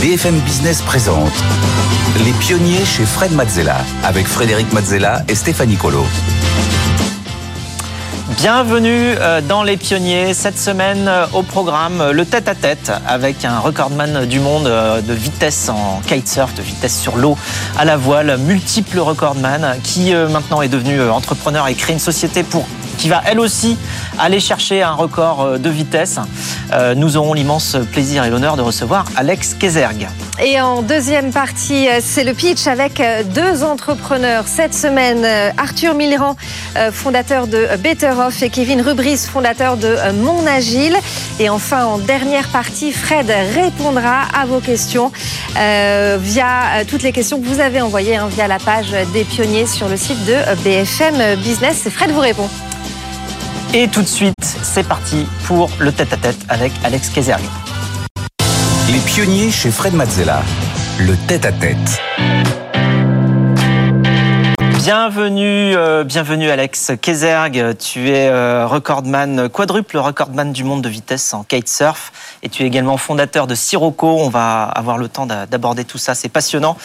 BFM Business présente Les pionniers chez Fred Mazzella avec Frédéric Mazzella et Stéphanie Colo. Bienvenue euh, dans Les Pionniers. Cette semaine euh, au programme, le tête-à-tête avec un recordman du monde euh, de vitesse en kitesurf, de vitesse sur l'eau à la voile, multiple recordman qui maintenant est devenu entrepreneur et crée une société pour qui va elle aussi aller chercher un record euh, de vitesse. Euh, nous aurons l'immense plaisir et l'honneur de recevoir Alex Kezerg. Et en deuxième partie, euh, c'est le pitch avec deux entrepreneurs. Cette semaine, Arthur Milran, fondateur de Better Off, et Kevin Rubris, fondateur de Mon Agile. Et enfin, en dernière partie, Fred répondra à vos questions via toutes les questions que vous avez envoyées hein, via la page des pionniers sur le site de BFM Business. Fred vous répond. Et tout de suite, c'est parti pour le tête-à-tête avec Alex Kezerg. Les pionniers chez Fred Mazzella. Le tête-à-tête. Bienvenue, euh, bienvenue Alex Kezerg. Tu es euh, recordman, quadruple recordman du monde de vitesse en kitesurf. Et tu es également fondateur de Sirocco. On va avoir le temps d'aborder tout ça, c'est passionnant.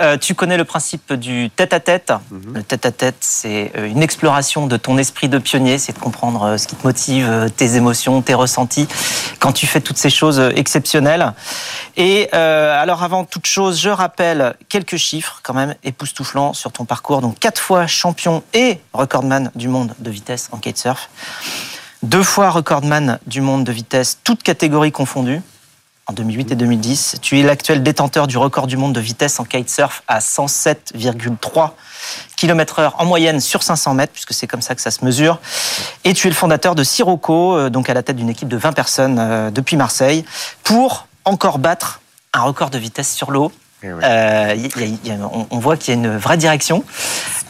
Euh, tu connais le principe du tête-à-tête. Mhm. Le tête-à-tête, c'est une exploration de ton esprit de pionnier, c'est de comprendre ce qui te motive, tes émotions, tes ressentis, quand tu fais toutes ces choses exceptionnelles. Et alors avant toute chose, je rappelle quelques chiffres quand même époustouflants sur ton parcours. Donc quatre fois champion et recordman du monde de vitesse en kitesurf. Deux fois recordman du monde de vitesse, toutes catégories confondues, en 2008 et 2010. Tu es l'actuel détenteur du record du monde de vitesse en kitesurf à 107,3 km/h en moyenne sur 500 mètres, puisque c'est comme ça que ça se mesure. Et tu es le fondateur de Sirocco, euh, donc à la tête d'une équipe de 20 personnes euh, depuis Marseille, pour encore battre un record de vitesse sur l'eau on, voit qu'il y a une vraie direction.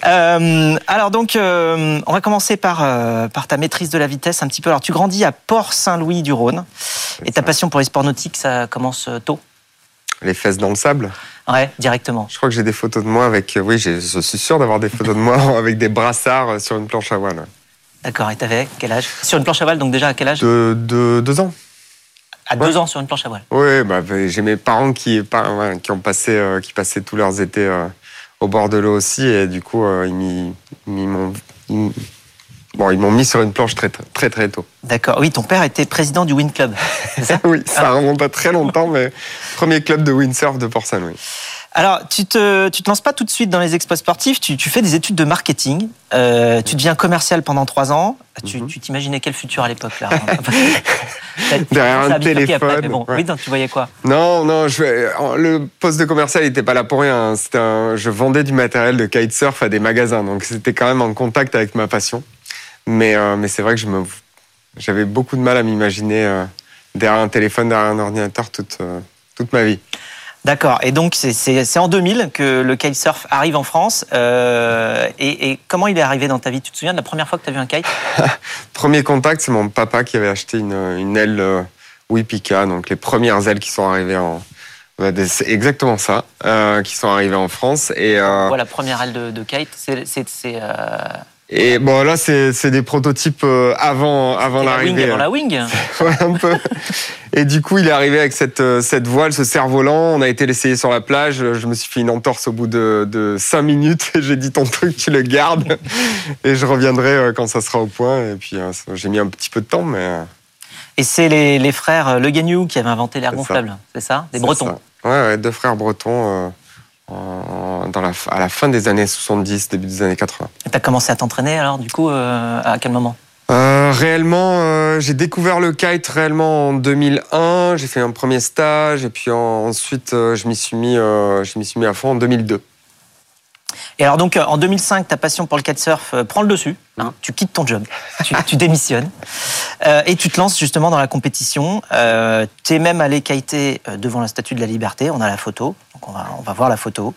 Euh, alors donc, euh, on va commencer par, euh, par ta maîtrise de la vitesse un petit peu. Alors tu grandis à Port-Saint-Louis-du-Rhône et ta passion pour les sports nautiques, ça commence tôt? Les fesses dans le sable Ouais, directement. Je crois que j'ai des photos de moi avec... Oui, je suis sûr d'avoir des photos de moi avec des brassards sur une planche à voile. D'accord, et t'avais quel âge? Sur une planche à voile, donc déjà à quel âge? De, de deux ans. À deux ans sur une planche à voile. Oui, bah, j'ai mes parents qui, qui ont passé, euh, qui passaient tous leurs étés euh, au bord de l'eau aussi, et du coup, euh, ils m'ont Bon, ils m'ont mis sur une planche très très très tôt. D'accord. Oui, ton père était président du Wind Club. Ça? Oui, ça ah. remonte pas très longtemps, mais premier club de windsurf de Port-Saint-Louis. Alors, tu te, tu te lances pas tout de suite dans les exploits sportifs, tu, tu fais des études de marketing, euh, tu deviens commercial pendant trois ans. Tu mhm. t'imaginais quel futur à l'époque là? Derrière un téléphone. bon, Oui, tu voyais quoi? Non, non, je, le poste de commercial n'était pas là pour rien. Un, je vendais du matériel de kitesurf à des magasins, donc c'était quand même en contact avec ma passion. Mais, euh, mais c'est vrai que j'avais beaucoup de mal à m'imaginer euh, derrière un téléphone, derrière un ordinateur toute, toute ma vie. D'accord. Et donc, c'est en 2000 que le kitesurf arrive en France. Euh, et, comment il est arrivé dans ta vie? Tu te souviens de la première fois que tu as vu un kite? Premier contact, c'est mon papa qui avait acheté une, une aile euh, Wipika, donc les premières ailes qui sont arrivées en. C'est exactement ça, euh, qui sont arrivées en France. Et, la première aile de, de kite, c'est et bon, là, c'est des prototypes euh, avant, avant l'arrivée. Avant la wing Ouais, un peu. Et du coup, il est arrivé avec cette, euh, cette voile, ce cerf-volant. On a été l'essayer sur la plage. Je me suis fait une entorse au bout de, de 5 minutes. J'ai dit, ton truc, tu le gardes. Et je reviendrai euh, quand ça sera au point. Et puis, j'ai mis un petit peu de temps, mais... Et c'est les, les, frères Le Gagnou qui avaient inventé l'air gonflable, c'est ça? Des Bretons Ouais, ouais, deux frères bretons dans la, à la fin des années 70, début des années 80. Tu as commencé à t'entraîner alors, du coup, euh, à quel moment? Euh, réellement, euh, j'ai découvert le kite réellement en 2001. J'ai fait un premier stage et puis ensuite je m'y suis mis, je m'y suis mis à fond en 2002. Et alors donc en 2005, ta passion pour le kitesurf prend le dessus. Hein. tu quittes ton job, tu, tu démissionnes et tu te lances justement dans la compétition. tu es même allé kiter devant la Statue de la Liberté. On a la photo on va, voir la photo.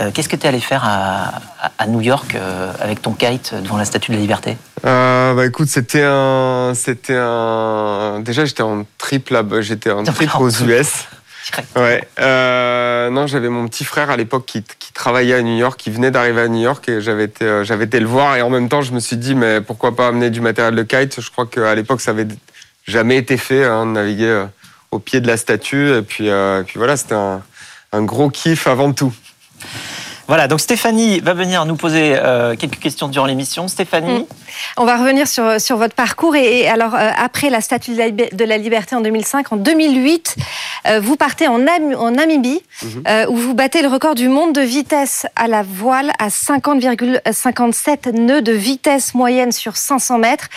Euh, qu'est-ce que tu es allé faire à, New York euh, avec ton kite devant la Statue de la Liberté? Euh, Bah écoute, c'était un, c'était un. Déjà, j'étais en trip là, j'étais en trip aux US. Ouais. non, j'avais mon petit frère à l'époque qui, travaillait à New York, qui venait d'arriver à New York et j'avais été, j'avais été le voir et en même temps, je me suis dit mais pourquoi pas amener du matériel de kite? Je crois qu'à l'époque, ça avait jamais été fait, hein, de naviguer au pied de la statue. Et puis, euh, puis voilà, c'était un, un gros kiff avant tout. Voilà, donc Stéphanie va venir nous poser euh, quelques questions durant l'émission. Stéphanie Mm. On va revenir sur, sur votre parcours. Et, et alors, euh, après la Statue de la, Lib- de la Liberté en 2005, en 2008, euh, vous partez en, Nam- en Namibie, euh, où vous battez le record du monde de vitesse à la voile à 50,57 nœuds de vitesse moyenne sur 500 mètres.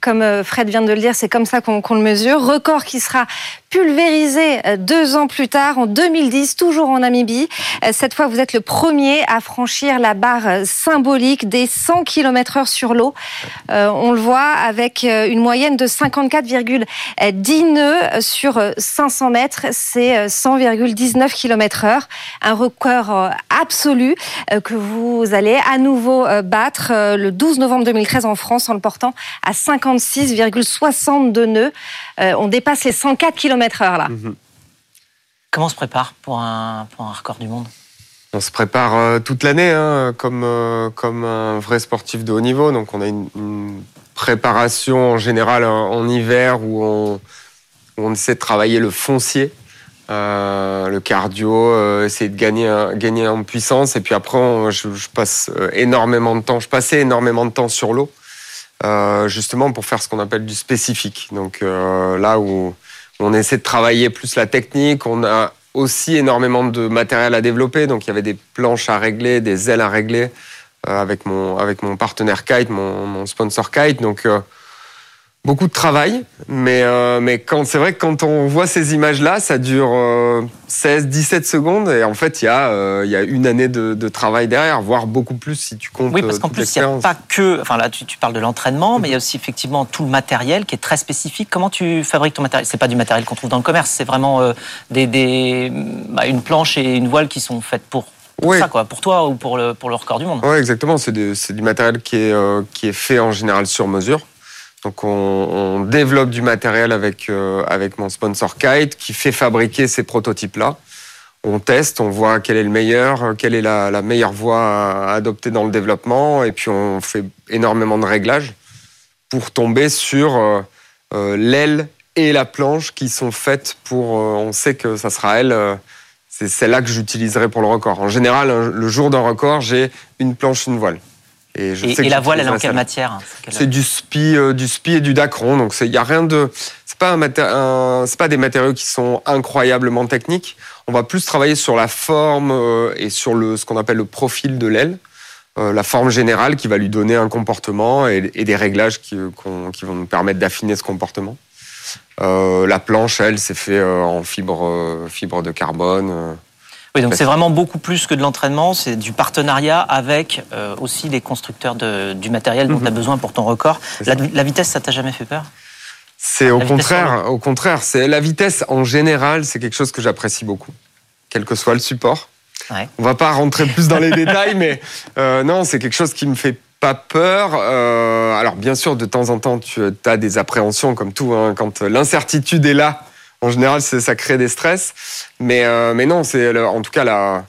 Comme euh, Fred vient de le dire, c'est comme ça qu'on qu'on le mesure. Record qui sera pulvérisé euh, deux ans plus tard, en 2010, toujours en Namibie. Euh, Cette fois, vous êtes le premier à franchir la barre euh, symbolique des 100 km heure sur l'eau. On le voit avec une moyenne de 54,10 nœuds sur euh, 500 mètres. C'est euh, 100,19 km heure. Un record absolu que vous allez à nouveau battre le 12 novembre 2013 en France en le portant à 56,62 nœuds. On dépasse les 104 km heure là. Comment on se prépare pour un, pour un record du monde? On se prépare euh, toute l'année, hein, comme, euh, comme un vrai sportif de haut niveau. Donc, on a une, une préparation en général en, en hiver où on, où on essaie de travailler le foncier, euh, le cardio, euh, essayer de gagner, gagner en puissance. Et puis après, on- je, je passe euh, énormément de temps, je passais énormément de temps sur l'eau, euh, justement pour faire ce qu'on appelle du spécifique. Donc euh, là où on essaie de travailler plus la technique, on a aussi énormément de matériel à développer. Donc il y avait des planches à régler, des ailes à régler euh, avec, mon, avec partenaire Kite, mon, mon sponsor Kite. Donc euh, beaucoup de travail. Mais, euh, mais quand, c'est vrai que quand on voit ces images-là, ça dure euh, 16, 17 secondes. Et en fait, il y, a, euh, il y a une année de, de travail derrière, voire beaucoup plus si tu comptes. Oui, parce euh, qu'en toute plus, il n'y a pas que. Enfin, là, tu, tu parles de l'entraînement, mais il y a aussi effectivement tout le matériel qui est très spécifique. Comment tu fabriques ton matériel? C'est pas du matériel qu'on trouve dans le commerce, c'est vraiment des, des, bah, une planche et une voile qui sont faites pour Oui. ça, quoi, pour toi ou pour le, pour le record du monde. Oui, exactement. C'est du matériel qui est, euh, qui est fait en général sur mesure. Donc, on, développe du matériel avec, euh, avec mon sponsor Kite qui fait fabriquer ces prototypes-là. On teste, on voit quel est le meilleur, euh, quelle est la, meilleure voie à adopter dans le développement. Et puis, on fait énormément de réglages pour tomber sur euh, l'aile et la planche qui sont faites pour. on sait que ça sera elle. c'est celle-là que j'utiliserai pour le record. En général, le jour d'un record, j'ai une planche, une voile. Et, je Et, sais que et la voile, elle est en quelle matière C'est quelle- C'est du spi, euh, du spi et du dacron. Donc il y a rien de, c'est pas un un- c'est pas des matériaux qui sont incroyablement techniques. On va plus travailler sur la forme euh, et sur le ce qu'on appelle le profil de l'aile, Euh, la forme générale qui va lui donner un comportement et, et des réglages qui, vont nous permettre d'affiner ce comportement. La planche, elle, c'est fait en fibre, fibre de carbone. Oui, donc c'est vraiment beaucoup plus que de l'entraînement, c'est du partenariat avec euh, aussi les constructeurs de- du matériel dont Mhm. tu as besoin pour ton record. La, vitesse, ça t'a jamais fait peur? C'est au contraire, au contraire, c'est la vitesse en général, c'est quelque chose que j'apprécie beaucoup, quel que soit le support. Ouais. On va pas rentrer plus dans les détails, mais euh, non, c'est quelque chose qui me fait pas peur. Euh, alors bien sûr, de temps en temps, tu as des appréhensions comme tout. hein, quand l'incertitude est là, en général, ça crée des stress. Mais euh, mais non, c'est en tout cas là,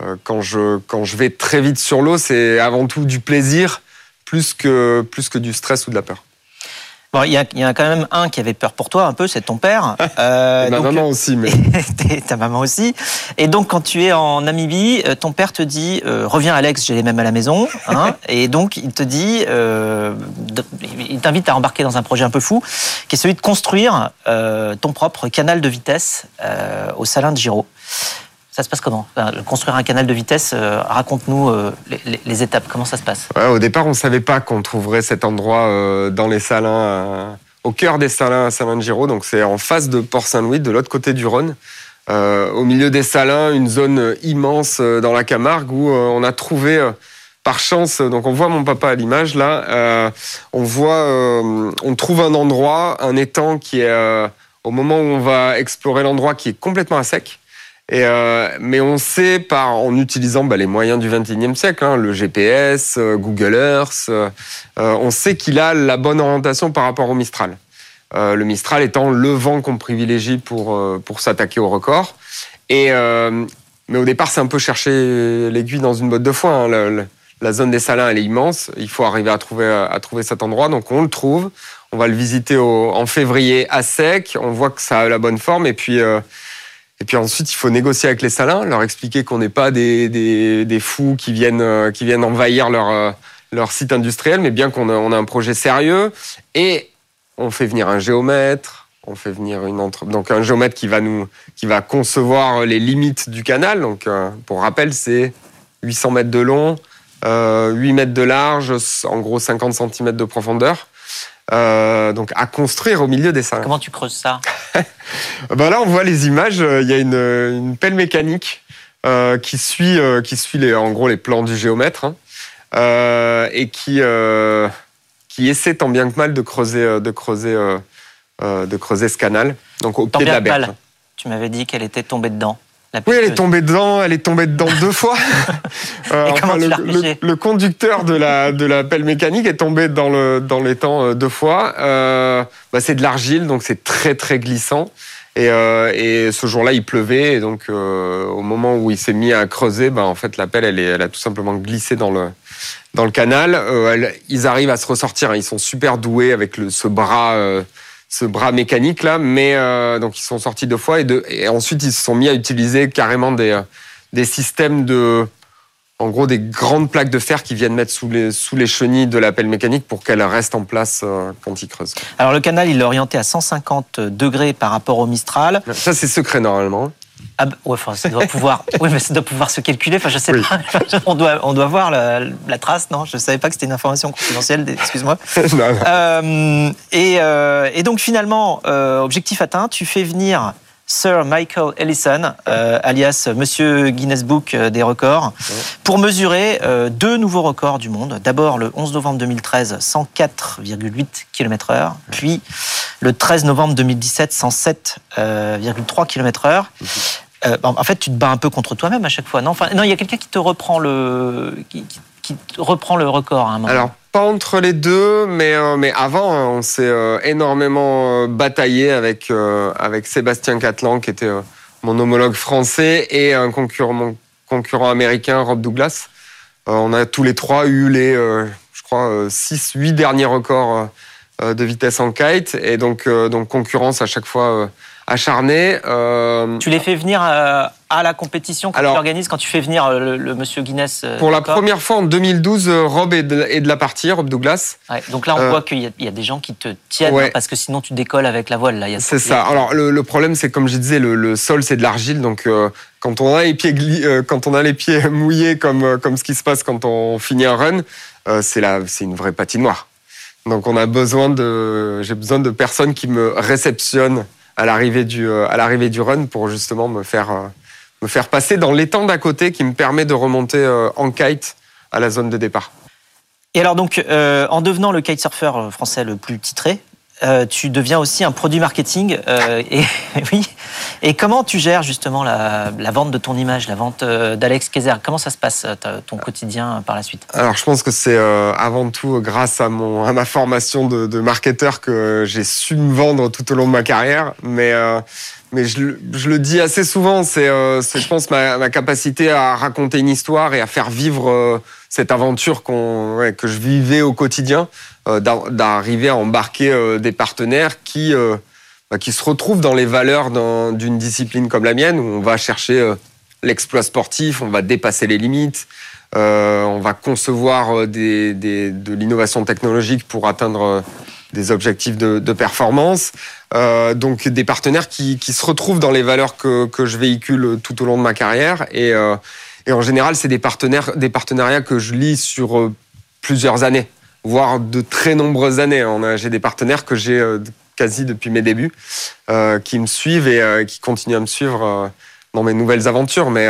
euh, quand je quand je vais très vite sur l'eau, c'est avant tout du plaisir plus que plus que du stress ou de la peur. Bon, il y, a- il y en a quand même un qui avait peur pour toi un peu, c'est ton père. Euh, ma donc- maman aussi, mais Et ta maman aussi. Et donc, quand tu es en Namibie, euh, ton père te dit euh, Reviens, Alex, j'ai les mêmes à la maison. hein. et donc, il te dit euh, Il t'invite à embarquer dans un projet un peu fou, qui est celui de construire euh, ton propre canal de vitesse euh, au Salin de Giraud. Ça se passe comment Construire un canal de vitesse, euh, raconte-nous euh, les, étapes. Comment ça se passe au départ, on savait pas qu'on trouverait cet endroit euh, dans les Salins, au cœur des Salins à Salin-de-Giraud. Donc, c'est en face de Port-Saint-Louis, de l'autre côté du Rhône. Au milieu des Salins, une zone immense dans la Camargue où on a trouvé, par chance, donc on voit mon papa à l'image là, on voit, on trouve un endroit, un étang qui est, au moment où on va explorer l'endroit, qui est complètement à sec. Et euh, mais on sait par en utilisant bah, les moyens du 21e siècle, hein, le GPS, euh, Google Earth, euh, euh, on sait qu'il a la bonne orientation par rapport au Mistral. Euh, le Mistral étant le vent qu'on privilégie pour pour s'attaquer au record. Et mais au départ, c'est un peu chercher l'aiguille dans une botte de foin. hein. Le- la zone des Salins, elle est immense. Il faut arriver à trouver à trouver cet endroit. Donc on le trouve. on va le visiter au- en février à sec. On voit que ça a la bonne forme et puis. Euh, et puis ensuite, il faut négocier avec les salins, leur expliquer qu'on n'est pas des, des, fous qui viennent, euh, qui viennent envahir leur, euh, leur site industriel, mais bien qu'on a, on a un projet sérieux. Et on fait venir un géomètre, on fait venir une donc un géomètre qui va nous, qui va concevoir les limites du canal. Donc, euh, pour rappel, c'est 800 mètres de long, euh, 8 mètres de large, en gros 50 cm de profondeur. Euh, donc à construire au milieu des salins. Comment tu creuses ça Ben là, on voit les images. euh, Il y a une, une pelle mécanique euh, qui suit, euh, qui suit les, en gros les plans du géomètre hein, et qui, qui essaie tant bien que mal de creuser, de creuser, de creuser ce canal. Donc au Tant pied de la berge. mal. Tu m'avais dit qu'elle était tombée dedans. La Oui, elle est tombée dedans. Elle est tombée dedans deux fois. Euh, tu le, conducteur de la de la pelle mécanique est tombé dans le dans l'étang euh, deux fois. Euh, bah, c'est de l'argile, donc c'est très très glissant. Et, euh, et ce jour-là, il pleuvait, et donc au moment où il s'est mis à creuser, bah, en fait, la pelle, elle, est, elle a tout simplement glissé dans le dans le canal. Elle- ils arrivent à se ressortir. hein. Ils sont super doués avec le, ce bras. Ce bras mécanique là, mais euh, donc ils sont sortis deux fois et, de, et ensuite ils se sont mis à utiliser carrément des, euh, des systèmes de, en gros des grandes plaques de fer qui viennent mettre sous les, sous les chenilles de la pelle mécanique pour qu'elle reste en place euh, quand ils creusent. Alors le canal, il est orienté à 150 degrés par rapport au Mistral. Ça c'est secret normalement. Ah bah, ouais, enfin, ça doit pouvoir. oui, mais ça doit pouvoir se calculer. Enfin, je sais Oui. pas. on doit, on doit voir la, la trace. Non, je savais pas que c'était une information confidentielle. Excuse-moi. Euh, et, euh, et donc finalement, euh, objectif atteint, tu fais venir Sir Michael Ellison, alias Monsieur Guinness Book des records, pour mesurer deux nouveaux records du monde. D'abord le 11 novembre 2013, 104,8 km/h, puis le 13 novembre 2017, 107,3 km/h. Euh, en en fait, tu te bats un peu contre toi-même à chaque fois, non? Enfin, non, il y a quelqu'un qui te reprend le, qui, qui- qui te reprend le record à un moment. Alors pas entre les deux, mais euh, mais avant hein, on s'est euh, énormément euh, bataillé avec avec Sébastien Catlan qui était mon homologue français et un concurrent mon concurrent américain Rob Douglas. On a tous les trois eu les je crois 6 8 derniers records de vitesse en kite et donc euh, donc concurrence à chaque fois euh, acharnée. Euh, Tu les fais venir euh, à la compétition que Alors- tu organises quand tu fais venir euh, le, le monsieur Guinness euh, pour la première fois en 2012, euh, Rob est de, est de la partie, Rob Douglas. Ouais, donc là, on Euh, voit qu'il y, a- il y a des gens qui te tiennent Ouais. hein, parce que sinon tu décolles avec la voile. Là, a- C'est ça. Alors le, le problème, c'est comme je disais, le, le sol c'est de l'argile, donc euh, quand on a les pieds euh, quand on a les pieds mouillés comme euh, comme ce qui se passe quand on finit un run, euh, c'est la c'est une vraie patinoire. Donc on a besoin de j'ai besoin de personnes qui me réceptionnent à l'arrivée du euh, run pour justement me faire euh, me faire passer dans l'étang d'à côté qui me permet de remonter euh, en kite à la zone de départ. Et alors donc, en devenant le kitesurfer français le plus titré, euh, tu deviens aussi un produit marketing. euh, et oui. Et comment tu gères justement la, la vente de ton image, la vente euh, d'Alex Kayser Comment ça se passe euh, ton quotidien euh, par la suite? Alors, je pense que c'est euh, avant tout grâce à mon à ma formation de, de marketeur que j'ai su me vendre tout au long de ma carrière. Mais mais je, le- dis assez souvent, c'est euh, je pense ma, capacité à raconter une histoire et à faire vivre euh, cette aventure que je vivais au quotidien, euh, d'ar- d'arriver à embarquer des partenaires qui bah, qui se retrouvent dans les valeurs d'un- d'une discipline comme la mienne où on va chercher l'exploit sportif, on va dépasser les limites. On va concevoir de l'innovation technologique pour atteindre des objectifs de, de performance. Euh, donc des partenaires qui, qui se retrouvent dans les valeurs que, que je véhicule tout au long de ma carrière. Et, euh, et en général, c'est des, partenaires, des partenariats que je lis sur euh, plusieurs années, voire de très nombreuses années. J'ai des partenaires que j'ai euh, quasi depuis mes débuts, euh, qui me suivent et euh, qui continuent à me suivre dans mes nouvelles aventures. Mais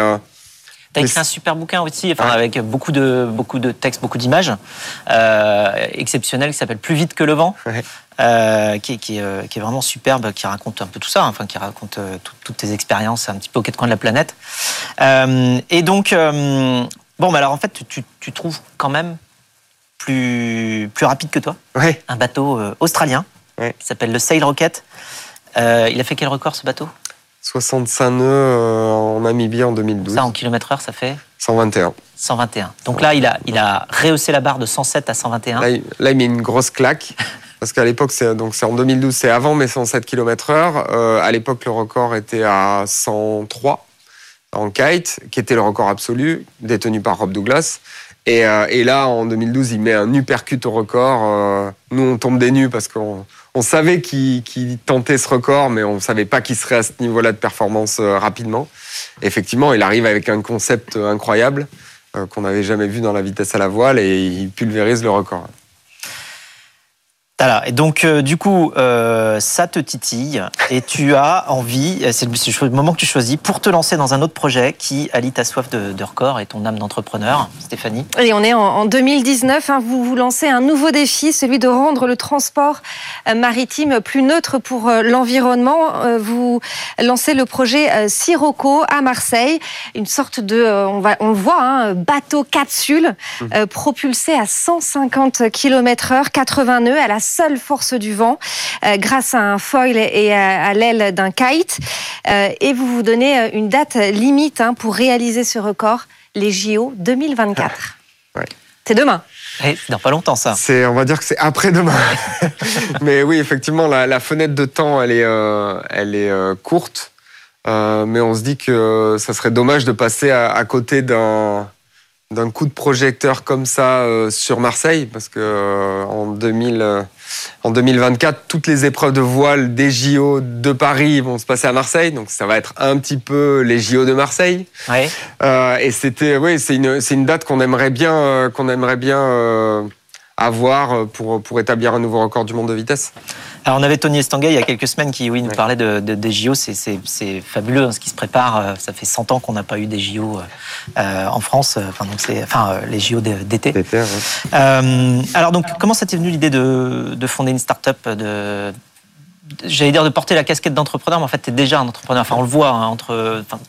T'as écrit un super bouquin aussi, enfin, avec beaucoup de, beaucoup de textes, beaucoup d'images, euh, exceptionnel, qui s'appelle Plus vite que le vent, Ouais. euh, qui, qui euh, qui est vraiment superbe, qui raconte un peu tout ça, enfin, qui raconte euh, tout- toutes tes expériences un petit peu aux quatre coins de la planète. Et donc, bon, bah alors en fait, tu, tu, tu trouves quand même plus, plus rapide que toi ouais, un bateau australien Ouais. qui s'appelle le Sail Rocket. Il a fait quel record ce bateau? 65 nœuds euh, en Namibie en 2012. Ça en kilomètre heure, ça fait 121. 121. Donc là, il a, il a rehaussé la barre de 107 à 121. Là, il, là, il met une grosse claque. parce qu'à l'époque, c'est donc c'est en 2012, c'est avant mes 107 km/h. Euh, à l'époque, le record était à 103 en kite, qui était le record absolu, détenu par Rob Douglas. Et, euh, et là, en 2012, il met un uppercut au record. Euh, nous, on tombe des nues parce qu'on on savait qu'il tentait ce record, mais on ne savait pas qu'il serait à ce niveau-là de performance euh, rapidement. Effectivement, il arrive avec un concept incroyable euh, qu'on n'avait jamais vu dans la vitesse à la voile et il pulvérise le record. Voilà. Et donc, euh, du coup, euh, ça te titille et tu as envie, euh, c'est le, moment que tu choisis, pour te lancer dans un autre projet qui allie ta soif de, de record et ton âme d'entrepreneur. Stéphanie? Et on est en, en 2019, hein, vous vous lancez un nouveau défi, celui de rendre le transport euh, maritime plus neutre pour euh, l'environnement. Vous lancez le projet Sirocco à Marseille, une sorte de, on, va, on le voit, hein, bateau capsule euh, propulsé à 150 km heure, 80 nœuds à la seule force du vent, euh, grâce à un foil et à, à l'aile d'un kite. Euh, et vous vous donnez euh, une date limite hein, pour réaliser ce record, les JO 2024. Ouais. C'est demain. Eh, C'est dans pas longtemps ça. C'est, on va dire que c'est après-demain. mais oui, effectivement, la, la fenêtre de temps, elle est, euh, elle est euh, courte. Euh, mais on se dit que ça serait dommage de passer à, à côté d'un d'un coup de projecteur comme ça euh, sur Marseille, parce que euh, en, 2000, euh, en 2024, toutes les épreuves de voile des JO de Paris vont se passer à Marseille, donc ça va être un petit peu les JO de Marseille. Ouais. Et c'était, oui, c'est une, c'est une date qu'on aimerait bien, qu'on aimerait bien avoir pour, pour établir un nouveau record du monde de vitesse. Alors, on avait Tony Estanguet il y a quelques semaines qui oui, nous parlait de, de- des JO. C'est- fabuleux hein, ce qui se prépare. Euh, Ça fait 100 ans qu'on n'a pas eu des JO euh, en France. Enfin, donc c'est, enfin, euh, les JO d'été. Ouais. Euh, alors donc, comment ça t'est venu l'idée de, de fonder une start-up de, J'allais dire de porter la casquette d'entrepreneur, mais en fait, tu es déjà un entrepreneur. Enfin, on le voit hein, entre enfin,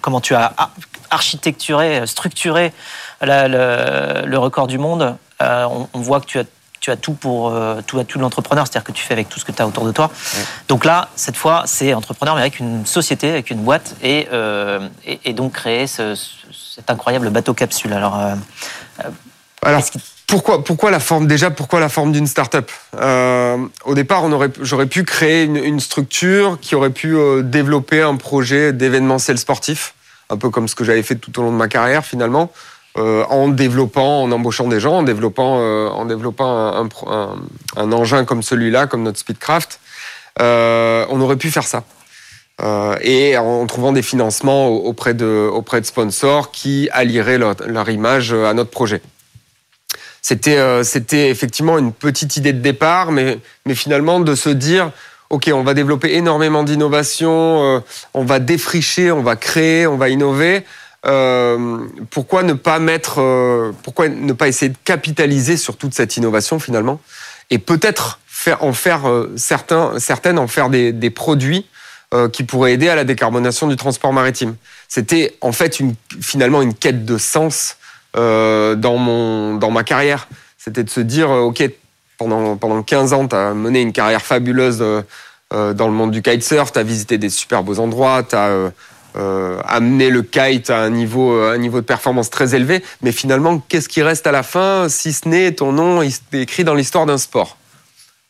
comment tu as ar- architecturé, structuré la- le, le record du monde. Euh, on, on voit que tu as tu as tout pour euh, tout, à tout l'entrepreneur, c'est-à-dire que tu fais avec tout ce que tu as autour de toi. Donc là, cette fois, c'est entrepreneur, mais avec une société, avec une boîte, et, euh, et, et donc créer ce- ce- cet incroyable bateau capsule. Alors, euh, Alors, pourquoi, pourquoi la forme déjà Pourquoi la forme d'une start-up? Euh, Au départ, on aurait, j'aurais pu créer une, une structure qui aurait pu développer un projet d'événementiel sportif, un peu comme ce que j'avais fait tout au long de ma carrière finalement, euh, en développant, en embauchant des gens, en développant, euh, en développant un, un un- engin comme celui-là, comme notre Speedcraft. Euh, on aurait pu faire ça. Euh, et en trouvant des financements auprès de, auprès de sponsors qui allieraient leur, leur image à notre projet. C'était euh, c'était effectivement une petite idée de départ, mais, mais finalement de se dire, OK, on va développer énormément d'innovation, euh, on va défricher, on va créer, on va innover. Euh, pourquoi ne pas mettre, euh, pourquoi ne pas essayer de capitaliser sur toute cette innovation finalement et peut-être en faire euh, certains, certaines en faire des, produits qui pourraient aider à la décarbonation du transport maritime? C'était en fait finalement une quête de sens dans, mon, dans ma carrière. C'était de se dire, OK, pendant, pendant 15 ans, tu as mené une carrière fabuleuse dans le monde du kitesurf, tu as visité des super beaux endroits, tu as amené le kite à un niveau, euh, un niveau de performance très élevé, mais finalement, qu'est-ce qui reste à la fin, si ce n'est ton nom écrit dans l'histoire d'un sport?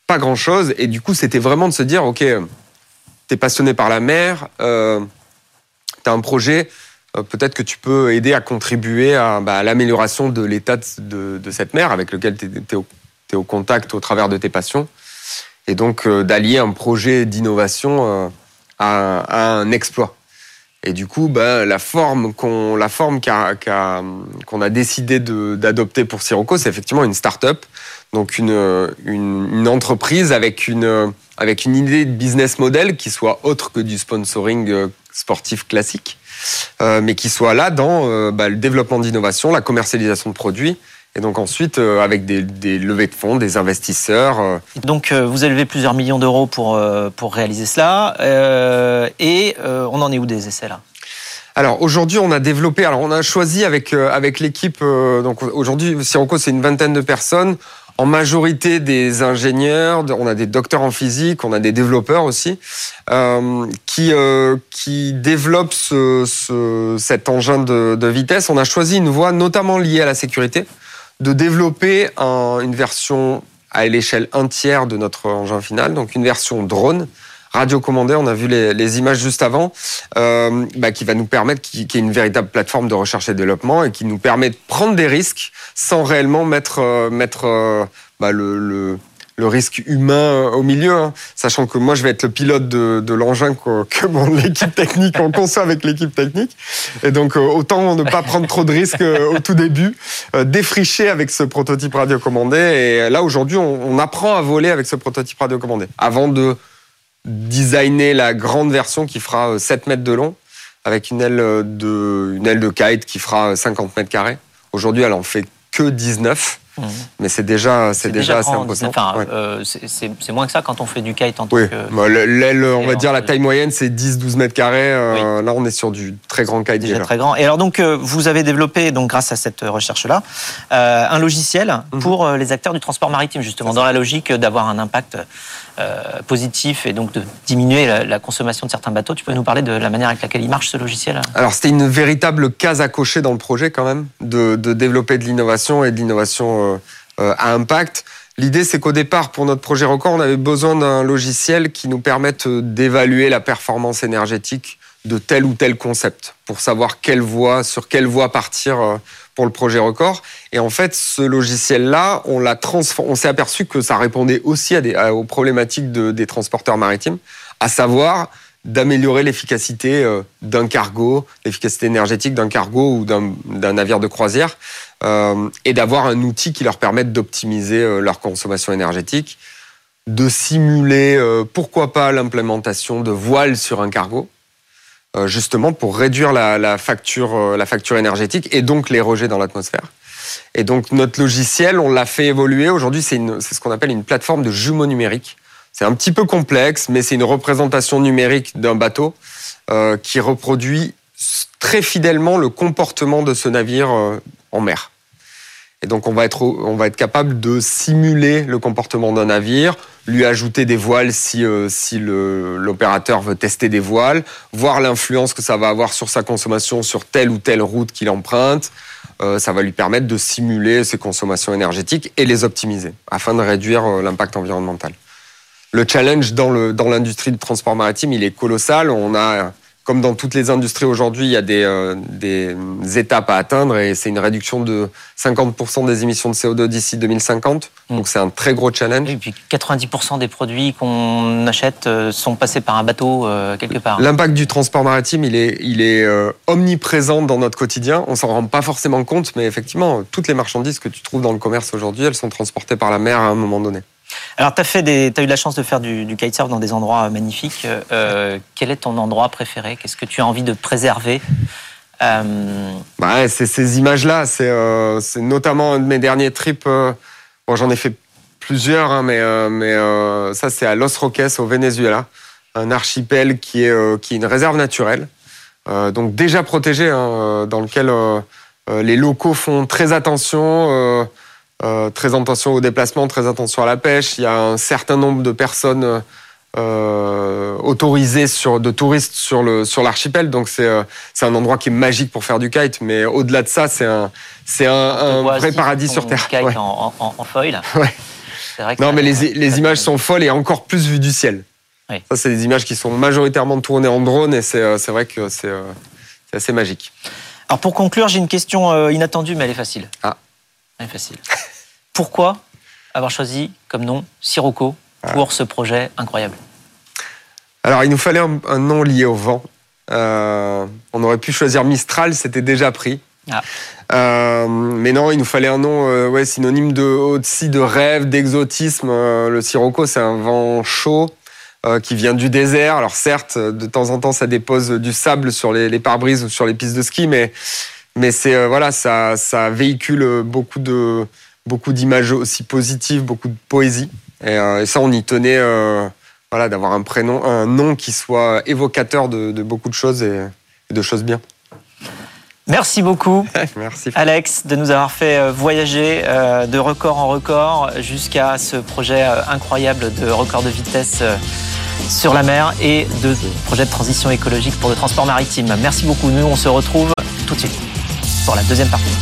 Pas grand-chose, et du coup, c'était vraiment de se dire, OK, tu es passionné par la mer, euh, tu as un projet, euh, peut-être que tu peux aider à contribuer à, bah, l'amélioration de l'état de, cette mer avec lequel tu es, au, t'es au contact au travers de tes passions. Et donc euh, d'allier un projet d'innovation euh, à un exploit. Et du coup, bah, la forme qu'on la forme qu'a- qu'a- qu'on a décidé de- d'adopter pour Sirocco, c'est effectivement une start-up, donc une, une, une entreprise avec une, avec une idée de business model qui soit autre que du sponsoring euh, sportif classique, euh, mais qui soit là dans euh, bah, le développement d'innovation, la commercialisation de produits, et donc ensuite euh, avec des, des levées de fonds, des investisseurs. euh, Donc, euh, vous avez levé plusieurs millions d'euros pour, euh, pour réaliser cela. Euh, et euh, on en est où des essais là? Alors aujourd'hui, on a développé. Alors on a choisi avec euh, avec l'équipe. euh, donc aujourd'hui, Sirocco, c'est une vingtaine de personnes. En majorité des ingénieurs, on a des docteurs en physique, on a des développeurs aussi, euh, qui euh, qui développent ce, ce- cet engin de, de vitesse. On a choisi une voie notamment liée à la sécurité, de développer un- une version à l'échelle un tiers de notre engin final, donc une version drone. Radiocommandée, on a vu les, images juste avant, euh, bah, qui va nous permettre, qui, est une véritable plateforme de recherche et développement et qui nous permet de prendre des risques sans réellement mettre, euh, mettre euh, bah, le, le risque humain au milieu, hein. sachant que moi je vais être le pilote de, l'engin que, que bon, l'équipe technique, on conçoit avec l'équipe technique. Et donc euh, autant ne pas prendre trop de risques euh, au tout début, euh, défricher avec ce prototype radiocommandé. Et là aujourd'hui on, on, apprend à voler avec ce prototype radiocommandé avant de designer la grande version qui fera 7 mètres de long avec une aile de, une aile de kite qui fera 50 mètres carrés. Aujourd'hui elle en fait que 19. Mmh. Mais c'est déjà, c'est déjà, déjà, assez imposant. Enfin, ouais. euh, c'est moins que ça quand on fait du kite en tant oui. que. Bah, L'aile, on va dire la taille moyenne, c'est 10-12 mètres carrés. Euh, oui. Là, on est sur du très grand kite déjà. Très grand. Et alors donc, euh, vous avez développé, donc grâce à cette recherche-là, euh, un logiciel mmh. pour les acteurs du transport maritime, justement, dans la logique d'avoir un impact positif et donc de diminuer la, la, consommation de certains bateaux. Tu peux nous parler de la manière avec laquelle il marche ce logiciel? Alors, c'était une véritable case à cocher dans le projet quand même, de, de développer de l'innovation et de l'innovation euh, à impact. L'idée, c'est qu'au départ, pour notre projet record, on avait besoin d'un logiciel qui nous permette d'évaluer la performance énergétique de tel ou tel concept pour savoir quelle voie, sur quelle voie partir euh, pour le projet record. Et en fait, ce logiciel-là, on l'a on s'est aperçu que ça répondait aussi à des, aux problématiques de, des transporteurs maritimes, à savoir d'améliorer l'efficacité euh, d'un cargo, l'efficacité énergétique d'un cargo ou d'un navire de croisière, euh, et d'avoir un outil qui leur permette d'optimiser euh, leur consommation énergétique, de simuler, pourquoi pas, l'implémentation de voiles sur un cargo, justement pour réduire la, la, facture, la facture énergétique et donc les rejets dans l'atmosphère. Et donc notre logiciel, on l'a fait évoluer. Aujourd'hui, c'est ce qu'on appelle une plateforme de jumeaux numériques. C'est un petit peu complexe, mais c'est une représentation numérique d'un bateau euh, qui reproduit très fidèlement le comportement de ce navire euh, en mer. Et donc on va être on va être capable de simuler le comportement d'un navire, lui ajouter des voiles si euh, si l'opérateur veut tester des voiles, voir l'influence que ça va avoir sur sa consommation sur telle ou telle route qu'il emprunte. Ça va lui permettre de simuler ses consommations énergétiques et les optimiser afin de réduire l'impact environnemental le challenge dans le dans l'industrie du transport maritime, il est colossal. On a comme dans toutes les industries aujourd'hui, il y a des, euh, des étapes à atteindre et c'est une réduction de 50% des émissions de CO2 d'ici 2050. Mmh. Donc c'est un très gros challenge. Et puis 90% des produits qu'on achète euh, sont passés par un bateau euh, quelque part. L'impact du transport maritime, il est, il est euh, omniprésent dans notre quotidien. On s'en rend pas forcément compte, mais effectivement, toutes les marchandises que tu trouves dans le commerce aujourd'hui, elles sont transportées par la mer à un moment donné. Alors, tu as, eu la chance de faire du, du kitesurf dans des endroits magnifiques. Euh, quel est ton endroit préféré? Qu'est-ce que tu as envie de préserver? Euh... bah, C'est ces images-là. C'est euh, notamment un de mes derniers trips. Euh, bon, J'en ai fait plusieurs, hein, mais, euh, ça, c'est à Los Roques, au Venezuela. Un archipel qui est, une réserve naturelle. donc, déjà protégé, hein, dans lequel les locaux font très attention. Euh, très attention au déplacement, très attention à la pêche. Il y a un certain nombre de personnes euh, autorisées sur, de touristes sur le sur l'archipel. Donc c'est euh, c'est un endroit qui est magique pour faire du kite. Mais au-delà de ça, c'est un c'est un, un vrai paradis sur terre. Kite ouais. en, en, en foil. Ouais. Vrai non, mais les, les images sont folles et encore plus vues du ciel. Oui. Ça, c'est des images qui sont majoritairement tournées en drone et c'est vrai que c'est assez magique. Alors pour conclure, j'ai une question inattendue, mais elle est facile. Ah. Est facile. Pourquoi avoir choisi comme nom Sirocco pour ah. ce projet incroyable? Alors, il nous fallait un, un nom lié au vent. Euh, on aurait pu choisir Mistral, c'était déjà pris. Ah. Euh, mais non, il nous fallait un nom euh, ouais, synonyme de, aussi de rêve, d'exotisme. Euh, le Sirocco, c'est un vent chaud qui vient du désert. Alors certes, de temps en temps, ça dépose du sable sur les, les pare-brises ou sur les pistes de ski, mais, mais c'est voilà, ça, ça véhicule beaucoup de beaucoup d'images aussi positives, beaucoup de poésie. Et, euh, et ça, on y tenait euh, voilà, d'avoir un prénom, un nom qui soit évocateur de, de beaucoup de choses et, et, de choses bien. Merci beaucoup, Merci. Alex, de nous avoir fait euh, voyager euh, de record en record jusqu'à ce projet euh, incroyable de record de vitesse sur la mer et de projet de transition écologique pour le transport maritime. Merci beaucoup. Nous, on se retrouve tout de suite pour la deuxième partie.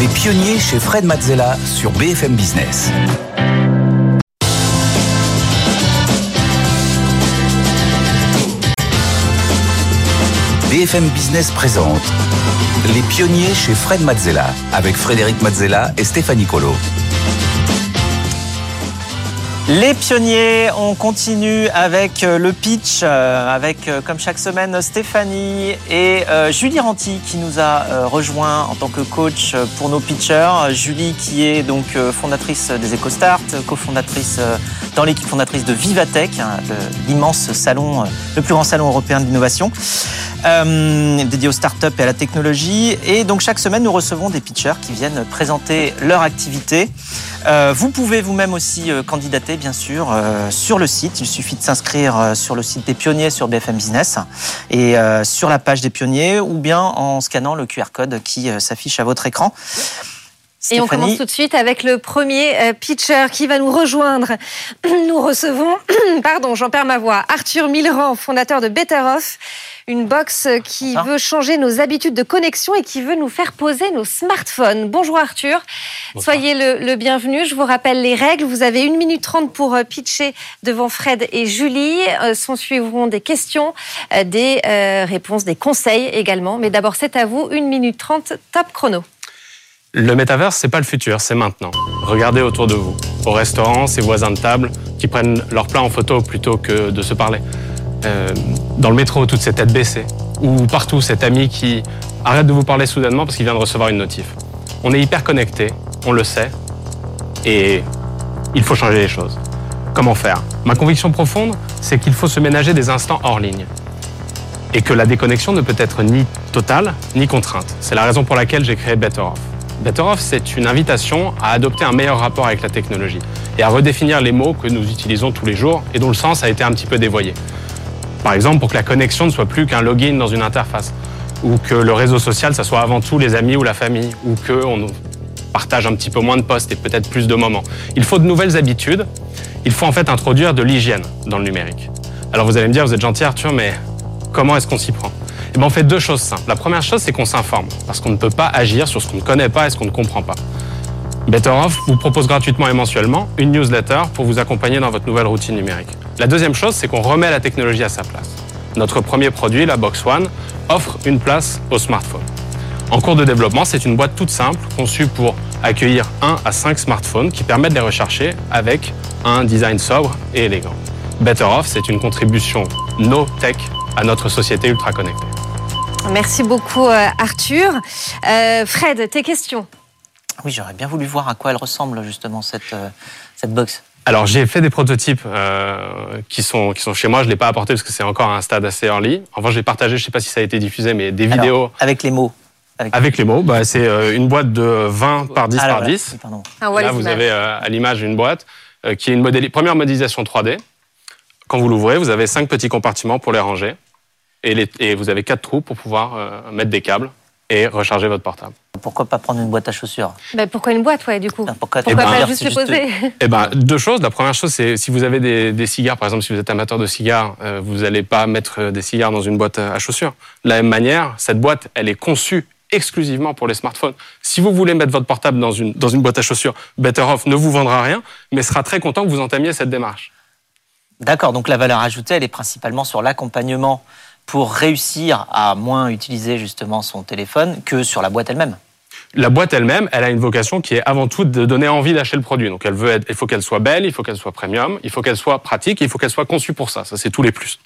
Les pionniers chez Fred Mazzella sur BFM Business. BFM Business présente Les pionniers chez Fred Mazzella avec Frédéric Mazzella et Stéphanie Colo. Les pionniers, on continue avec euh, le pitch, euh, avec euh, comme chaque semaine Stéphanie et Julie Ranti qui nous a rejoint en tant que coach pour nos pitchers. Julie qui est donc fondatrice des EcoStart, cofondatrice dans l'équipe fondatrice de Vivatech, hein, l'immense salon, le plus grand salon européen d'innovation. dédié aux startups et à la technologie. Et donc chaque semaine, nous recevons des pitchers qui viennent présenter leur activité. Vous pouvez vous-même aussi euh, bien sûr, euh, sur le site. Il suffit de s'inscrire sur le site des pionniers sur BFM Business et sur la page des pionniers ou bien en scannant le QR code qui s'affiche à votre écran. Et on commence tout de suite avec le premier pitcher qui va nous rejoindre. Nous recevons, pardon, j'en perds ma voix, Arthur Millerand, fondateur de Better Off une box qui veut changer nos habitudes de connexion et qui veut nous faire poser nos smartphones. Bonjour Arthur, soyez le, bienvenu. Je vous rappelle les règles. Vous avez une minute trente pour euh, pitcher devant Fred et Julie. Euh, s'en suivront des questions, euh, des réponses, des conseils également. Mais d'abord, c'est à vous. Une minute trente, top chrono. Le métaverse, c'est pas le futur, c'est maintenant. Regardez autour de vous. Au restaurant, ces voisins de table qui prennent leur plat en photo plutôt que de se parler. Euh, dans le métro, toutes ces têtes baissées, ou partout, cet ami qui arrête de vous parler soudainement parce qu'il vient de recevoir une notif. On est hyper connecté, on le sait, et il faut changer les choses. Comment faire? Ma conviction profonde, c'est qu'il faut se ménager des instants hors ligne. Et que la déconnexion ne peut être ni totale, ni contrainte. C'est la raison pour laquelle j'ai créé Better Off. Better Off, c'est une invitation à adopter un meilleur rapport avec la technologie et à redéfinir les mots que nous utilisons tous les jours et dont le sens a été un petit peu dévoyé. Par exemple, pour que la connexion ne soit plus qu'un login dans une interface, ou que le réseau social, ça soit avant tout les amis ou la famille, ou qu'on partage un petit peu moins de postes et peut-être plus de moments. Il faut de nouvelles habitudes. Il faut en fait introduire de l'hygiène dans le numérique. Alors vous allez me dire, vous êtes gentil Arthur, mais comment est-ce qu'on s'y prend? Eh bien, on fait deux choses simples. La première chose, c'est qu'on s'informe, parce qu'on ne peut pas agir sur ce qu'on ne connaît pas et ce qu'on ne comprend pas. Better Off vous propose gratuitement et mensuellement une newsletter pour vous accompagner dans votre nouvelle routine numérique. La deuxième chose, c'est qu'on remet la technologie à sa place. Notre premier produit, la Box One, offre une place au smartphone. En cours de développement, c'est une boîte toute simple conçue pour accueillir 1 à 5 smartphones qui permettent de les rechercher avec un design sobre et élégant. Better Off, c'est une contribution no tech à notre société ultra connectée. Merci beaucoup euh, Arthur. Euh, Fred, tes questions oui, j'aurais bien voulu voir à quoi elle ressemble justement cette, euh, cette box. Alors j'ai fait des prototypes euh, qui, sont, qui sont chez moi, je ne l'ai pas apporté parce que c'est encore un stade assez early. En revanche, j'ai partagé, je ne sais pas si ça a été diffusé, mais des vidéos. Avec les mots. Avec, les mots, bah, c'est euh, une boîte de 20 par 10 par 10. Ah, Là, vous avez à l'image une boîte qui est une première modélisation 3D. Quand vous l'ouvrez, vous avez cinq petits compartiments pour les ranger. Et, les, et vous avez quatre trous pour pouvoir mettre des câbles et recharger votre portable. Pourquoi pas prendre une boîte à chaussures? Ben Pourquoi une boîte, ouais, du coup? Pourquoi, pourquoi pas juste le poser? Eh ben, Deux choses. La première chose, c'est si vous avez des, cigares, par exemple, si vous êtes amateur de cigares, euh, vous n'allez pas mettre des cigares dans une boîte à chaussures. De la même manière, cette boîte, elle est conçue exclusivement pour les smartphones. Si vous voulez mettre votre portable dans une, dans une boîte à chaussures, Better Off ne vous vendra rien, mais sera très content que vous entamiez cette démarche. D'accord, donc la valeur ajoutée, elle est principalement sur l'accompagnement pour réussir à moins utiliser justement son téléphone que sur la boîte elle-même la boîte elle-même, elle a une vocation qui est avant tout de donner envie d'acheter le produit. Donc elle veut être, il faut qu'elle soit belle, il faut qu'elle soit premium, il faut qu'elle soit pratique, il faut qu'elle soit conçue pour ça. Ça, c'est tous les plus.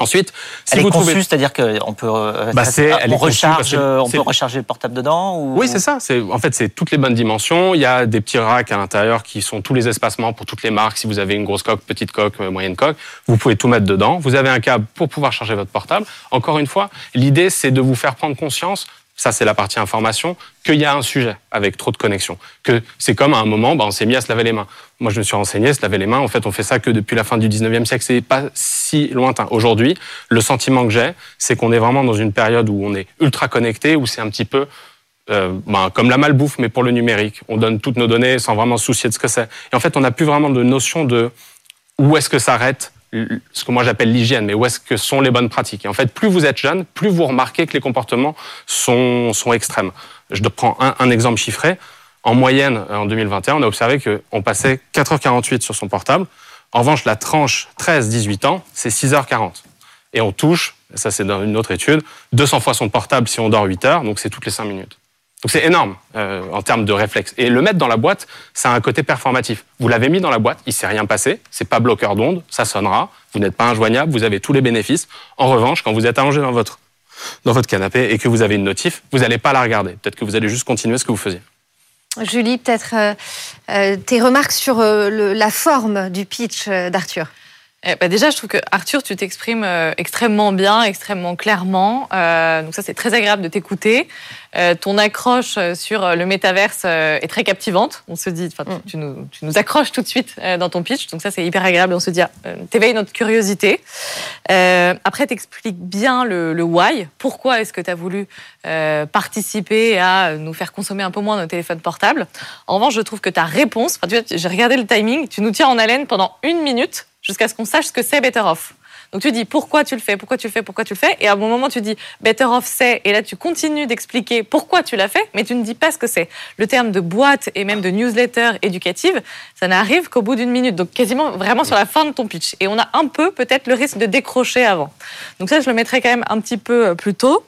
Ensuite, si elle vous est conçue, c'est-à-dire qu'on peut, euh, bah on, recharge, on peut recharger le portable dedans ou... Oui, c'est ça. C'est en fait c'est toutes les bonnes dimensions. Il y a des petits racks à l'intérieur qui sont tous les espacements pour toutes les marques. Si vous avez une grosse coque, petite coque, euh, moyenne coque, vous pouvez tout mettre dedans. Vous avez un câble pour pouvoir charger votre portable. Encore une fois, l'idée c'est de vous faire prendre conscience ça c'est la partie information, qu'il y a un sujet avec trop de connexions. Que c'est comme à un moment, bah, on s'est mis à se laver les mains. Moi je me suis renseigné, se laver les mains, en fait on fait ça que depuis la fin du 19e siècle, c'est pas si lointain. Aujourd'hui, le sentiment que j'ai, c'est qu'on est vraiment dans une période où on est ultra connecté, où c'est un petit peu bah, comme la malbouffe, mais pour le numérique. On donne toutes nos données sans vraiment soucier de ce que c'est. Et en fait, on n'a plus vraiment de notion de où est-ce que s'arrête ce que moi j'appelle l'hygiène, mais où est-ce que sont les bonnes pratiques Et en fait, plus vous êtes jeune, plus vous remarquez que les comportements sont, sont extrêmes. Je prends un, exemple chiffré. En moyenne, en 2021, on a observé qu'on passait 4h48 sur son portable. En revanche, la tranche 13-18 ans, c'est 6h40. Et on touche, ça c'est dans une autre étude, 200 fois son portable si on dort 8 heures, donc c'est toutes les 5 minutes. Donc c'est énorme euh, en termes de réflexe. Et le mettre dans la boîte, ça a un côté performatif. Vous l'avez mis dans la boîte, il s'est rien passé, c'est pas bloqueur d'onde, ça sonnera, vous n'êtes pas injoignable, vous avez tous les bénéfices. En revanche, quand vous êtes allongé dans votre, dans votre canapé et que vous avez une notif, vous n'allez pas la regarder. Peut-être que vous allez juste continuer ce que vous faisiez. Julie, peut-être euh, euh, tes remarques sur la forme du pitch d'Arthur. Eh ben déjà, je trouve que Arthur, tu t'exprimes euh, extrêmement bien, extrêmement clairement. Euh, donc ça, c'est très agréable de t'écouter. Euh, ton accroche euh, sur euh, le métaverse euh, est très captivante. On se dit, enfin, tu, tu nous, tu nous accroches tout de suite euh, dans ton pitch. Donc ça, c'est hyper agréable. On se dit, ah, euh, t'éveilles notre curiosité. Euh, après, t'expliques bien le, le why. Pourquoi est-ce que tu as voulu euh, participer à nous faire consommer un peu moins nos téléphones portables? En revanche, je trouve que ta réponse, enfin, tu vois, j'ai regardé le timing, tu nous tiens en haleine pendant une minute jusqu'à ce qu'on sache ce que c'est Better Off. Donc tu dis pourquoi tu le fais, pourquoi tu le fais, pourquoi tu le fais, et à un moment tu dis Better Off c'est, et là tu continues d'expliquer pourquoi tu l'as fait, mais tu ne dis pas ce que c'est. Le terme de boîte et même de newsletter éducative, ça n'arrive qu'au bout d'une minute, donc quasiment vraiment sur la fin de ton pitch. Et on a un peu peut-être le risque de décrocher avant. Donc ça, je le mettrais quand même un petit peu euh, plus tôt.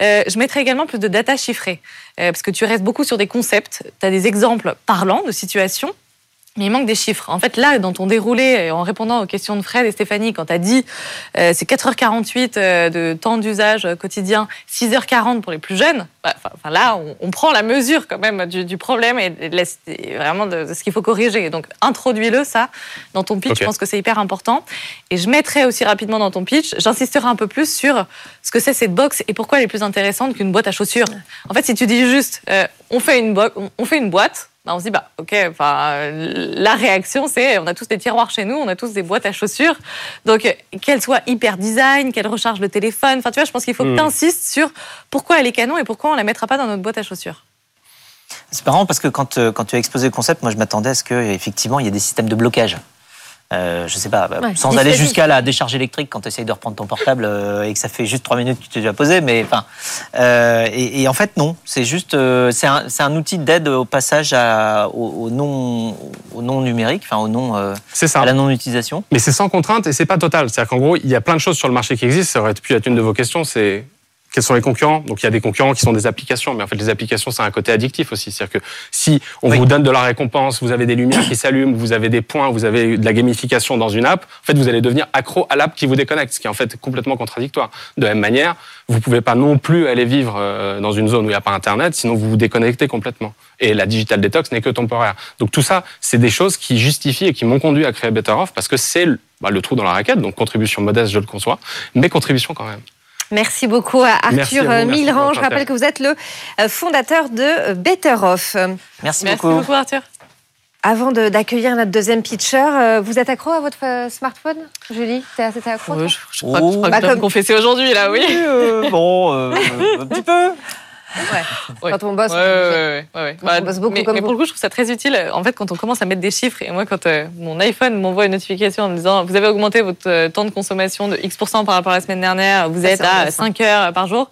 Euh, je mettrais également plus de data chiffrée, euh, parce que tu restes beaucoup sur des concepts, tu as des exemples parlants de situations. Mais il manque des chiffres. En fait, là, dans ton déroulé, et en répondant aux questions de Fred et Stéphanie, quand tu as dit euh, c'est 4h48 euh, de temps d'usage quotidien, 6h40 pour les plus jeunes, bah, enfin, là, on, on prend la mesure quand même du, du problème et, et vraiment de, de ce qu'il faut corriger. Donc, introduis-le, ça, dans ton pitch. Je pense que c'est hyper important. Et je mettrai aussi rapidement dans ton pitch, j'insisterai un peu plus sur ce que c'est cette box et pourquoi elle est plus intéressante qu'une boîte à chaussures. En fait, si tu dis juste, euh, on, fait une on fait une boîte, on se dit, bah, ok, enfin, la réaction, c'est, on a tous des tiroirs chez nous, on a tous des boîtes à chaussures. Donc, qu'elle soit hyper design, qu'elle recharge le téléphone. Enfin, tu vois, je pense qu'il faut que Hmm. tu insistes sur pourquoi elle est canon et pourquoi on la mettra pas dans notre boîte à chaussures. C'est marrant parce que quand, euh, quand tu as exposé le concept, moi je m'attendais à ce qu'effectivement il y ait des systèmes de blocage. Euh, je sais pas, bah, Ouais, sans aller jusqu'à la décharge électrique quand tu essayes de reprendre ton portable euh, et que ça fait juste trois minutes que tu t'es déjà posé, mais enfin, euh, et, et en fait non, c'est juste, euh, c'est un, c'est un outil d'aide au passage à, au, au non, au non numérique, enfin au non, euh, C'est ça. à la non utilisation. Mais c'est sans contrainte et c'est pas total. C'est-à-dire qu'en gros, il y a plein de choses sur le marché qui existent. Ça aurait pu être une de vos questions. C'est quels sont les concurrents Donc il y a des concurrents qui sont des applications, mais en fait les applications c'est un côté addictif aussi. C'est-à-dire que si on Oui. vous donne de la récompense, vous avez des lumières qui s'allument, vous avez des points, vous avez de la gamification dans une app, en fait vous allez devenir accro à l'app qui vous déconnecte, ce qui est en fait complètement contradictoire. De la même manière, vous pouvez pas non plus aller vivre euh, dans une zone où il n'y a pas Internet, sinon vous vous déconnectez complètement. Et la digital detox n'est que temporaire. Donc tout ça, c'est des choses qui justifient et qui m'ont conduit à créer Better Off parce que c'est le, bah, le trou dans la raquette, donc contribution modeste, je le conçois, mais contribution quand même. Merci beaucoup à Arthur Milran. Je rappelle que vous êtes le euh, fondateur de Better Off. Merci, Merci beaucoup. beaucoup, Arthur. Avant de- d'accueillir notre deuxième pitcher, euh, vous êtes accro à votre euh, smartphone, Julie? T'es t'es accro Ouais, je, je crois, je crois Bah, que je dois me comme- confesser aujourd'hui, là, oui. Euh, bon, euh, un petit peu. Ouais. Quand on bosse, Ouais, on- ouais, ouais, ouais. Quand on bosse beaucoup mais, comme mais vous. pour le coup, je trouve ça très utile. En fait, quand on commence à mettre des chiffres, et moi, quand euh, mon iPhone m'envoie une notification en me disant vous avez augmenté votre euh, temps de consommation de X% par rapport à la semaine dernière, vous Ça, êtes à angoissant. 5 heures par jour,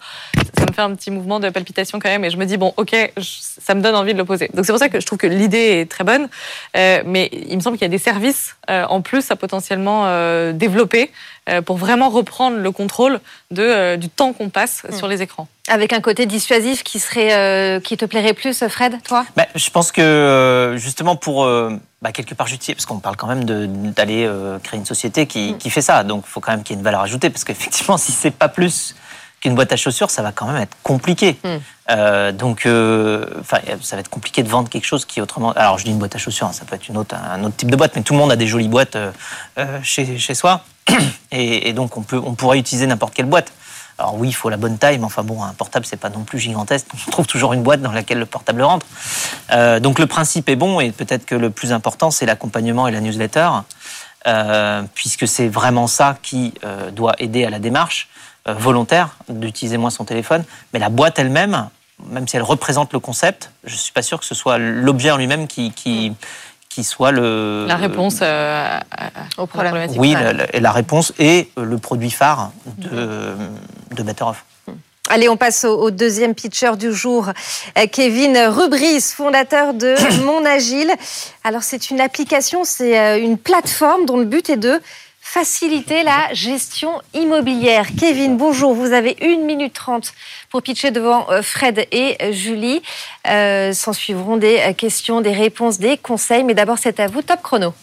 ça me fait un petit mouvement de palpitation quand même. Et je me dis bon, ok, je- ça me donne envie de le poser. Donc c'est pour ça que je trouve que l'idée est très bonne, euh, mais il me semble qu'il y a des services euh, en plus à potentiellement euh, développer euh, pour vraiment reprendre le contrôle de, euh, du temps qu'on passe Mm. sur les écrans. Avec un côté dissuasif qui, serait, euh, qui te plairait plus, Fred, toi? Bah, je pense que euh, justement pour euh, bah, quelque part justifier, parce qu'on parle quand même d'aller euh, créer une société qui, qui fait ça, donc il faut quand même qu'il y ait une valeur ajoutée, parce qu'effectivement, si c'est pas plus qu'une boîte à chaussures, ça va quand même être compliqué. Mm. Euh, donc, euh, ça va être compliqué de vendre quelque chose qui autrement. Alors, je dis une boîte à chaussures, hein, ça peut être une autre, un autre type de boîte, mais tout le monde a des jolies boîtes euh, euh, chez, chez soi, et, et donc on peut, on pourrait utiliser n'importe quelle boîte. Alors oui, il faut la bonne taille, mais enfin bon, un portable, c'est pas non plus gigantesque. On trouve toujours une boîte dans laquelle le portable rentre. Donc le principe est bon, et peut-être que le plus important, c'est l'accompagnement et la newsletter, puisque c'est vraiment ça qui doit aider à la démarche volontaire d'utiliser moins son téléphone. Mais la boîte elle-même, même si elle représente le concept, je suis pas sûr que ce soit l'objet en lui-même qui, qui, qui soit le... La réponse euh, Au problème. Oui, la, la- et la réponse est le produit phare de, de Better Off. Allez, on passe au, deuxième pitcher du jour, euh, Kevin Rubris, fondateur de Mon Agile. Alors, c'est une application, c'est euh, une plateforme dont le but est de faciliter la gestion immobilière. Kevin, bonjour. Vous avez une minute trente pour pitcher devant euh, Fred et Julie. S'en suivront des questions, des réponses, des conseils. Mais d'abord, c'est à vous. Top chrono.